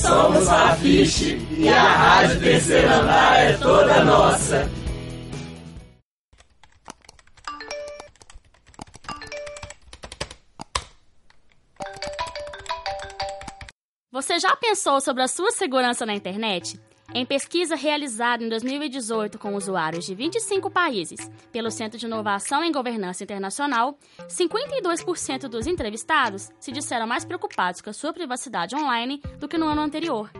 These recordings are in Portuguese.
Somos a Fiche e a Rádio Terceiro Andar é toda nossa. Você já pensou sobre a sua segurança na internet? Em pesquisa realizada em 2018 com usuários de 25 países pelo Centro de Inovação em Governança Internacional, 52% dos entrevistados se disseram mais preocupados com a sua privacidade online do que no ano anterior.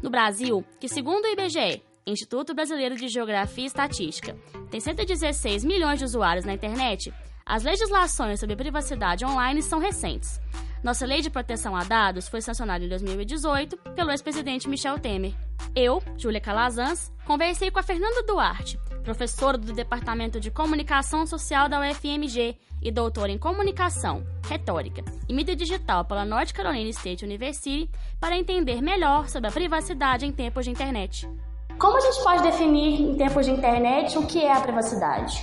No Brasil, que segundo o IBGE, Instituto Brasileiro de Geografia e Estatística, tem 116 milhões de usuários na internet, as legislações sobre privacidade online são recentes. Nossa Lei de Proteção a Dados foi sancionada em 2018 pelo ex-presidente Michel Temer. Eu, Júlia Calazans, conversei com a Fernanda Duarte, professora do Departamento de Comunicação Social da UFMG e doutora em Comunicação, Retórica e Mídia Digital pela North Carolina State University, para entender melhor sobre a privacidade em tempos de internet. Como a gente pode definir em tempos de internet o que é a privacidade?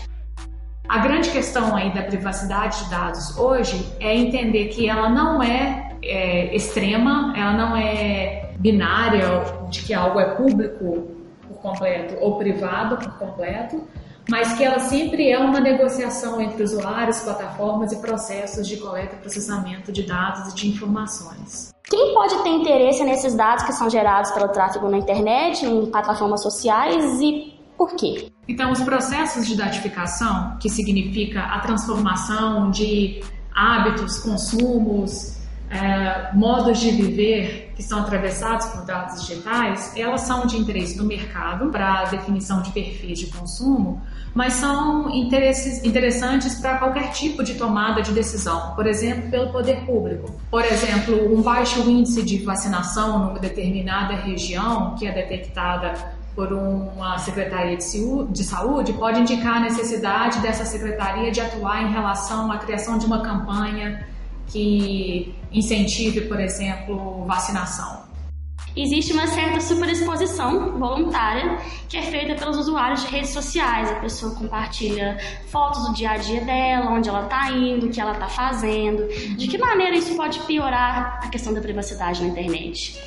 A grande questão aí da privacidade de dados hoje é entender que ela não é, é extrema, ela não é binária de que algo é público por completo ou privado por completo, mas que ela sempre é uma negociação entre usuários, plataformas e processos de coleta e processamento de dados e de informações. Quem pode ter interesse nesses dados que são gerados pelo tráfego na internet, em plataformas sociais e por quê? Então, os processos de datificação, que significa a transformação de hábitos, consumos, é, modos de viver que são atravessados por dados digitais, elas são de interesse do mercado para definição de perfis de consumo, mas são interessantes para qualquer tipo de tomada de decisão, por exemplo, pelo poder público. Por exemplo, um baixo índice de vacinação numa determinada região que é detectada por uma secretaria de saúde pode indicar a necessidade dessa secretaria de atuar em relação à criação de uma campanha que incentive, por exemplo, vacinação. Existe uma certa superexposição voluntária que é feita pelos usuários de redes sociais. A pessoa compartilha fotos do dia a dia dela, onde ela está indo, o que ela está fazendo. De que maneira isso pode piorar a questão da privacidade na internet?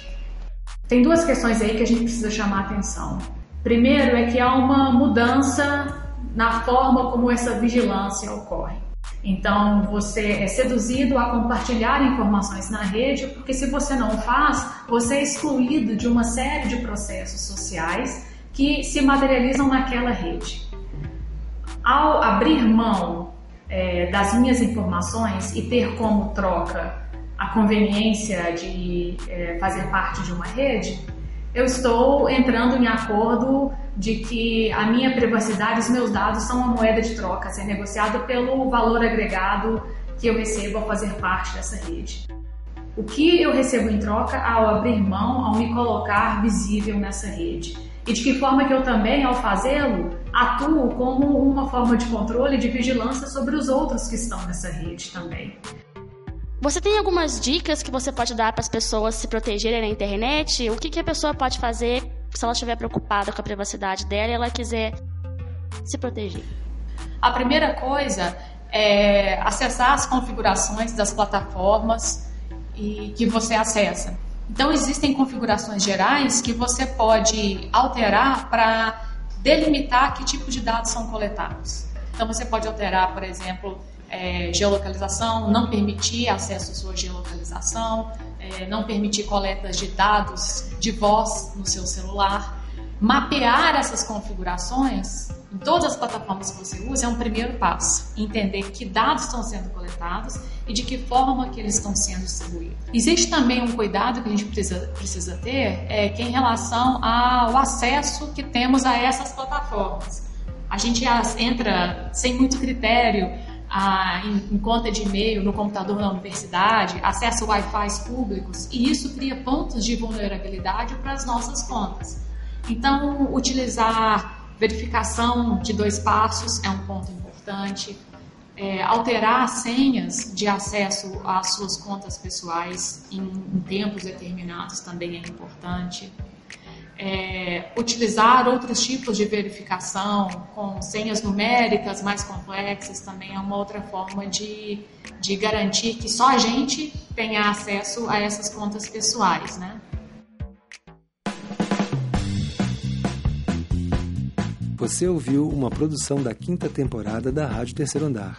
Tem duas questões aí que a gente precisa chamar a atenção. Primeiro é que há uma mudança na forma como essa vigilância ocorre. Então, você é seduzido a compartilhar informações na rede, porque se você não faz, você é excluído de uma série de processos sociais que se materializam naquela rede. Ao abrir mão é, das minhas informações e ter como troca a conveniência de é, fazer parte de uma rede, eu estou entrando em acordo de que a minha privacidade, os meus dados são uma moeda de troca ser negociada pelo valor agregado que eu recebo ao fazer parte dessa rede. O que eu recebo em troca ao abrir mão, ao me colocar visível nessa rede? E de que forma que eu também, ao fazê-lo, atuo como uma forma de controle e de vigilância sobre os outros que estão nessa rede também. Você tem algumas dicas que você pode dar para as pessoas se protegerem na internet? O que, que a pessoa pode fazer se ela estiver preocupada com a privacidade dela e ela quiser se proteger? A primeira coisa é acessar as configurações das plataformas e que você acessa. Então existem configurações gerais que você pode alterar para delimitar que tipo de dados são coletados. Então você pode alterar, por exemplo, é, geolocalização, não permitir acesso à sua geolocalização, é, não permitir coletas de dados de voz no seu celular. Mapear essas configurações em todas as plataformas que você usa é um primeiro passo. Entender que dados estão sendo coletados e de que forma que eles estão sendo distribuídos. Existe também um cuidado que a gente precisa, precisa ter, é, que em relação ao acesso que temos a essas plataformas. A gente entra sem muito critério em, em, conta de e-mail no computador da universidade, acesso a Wi-Fi públicos, e isso cria pontos de vulnerabilidade para as nossas contas. Então, utilizar verificação de dois passos é um ponto importante. É, alterar senhas de acesso às suas contas pessoais em, em tempos determinados também é importante é, utilizar outros tipos de verificação, com senhas numéricas mais complexas, também é uma outra forma de, de garantir que só a gente tenha acesso a essas contas pessoais, né? Você ouviu uma produção da quinta temporada da Rádio Terceiro Andar.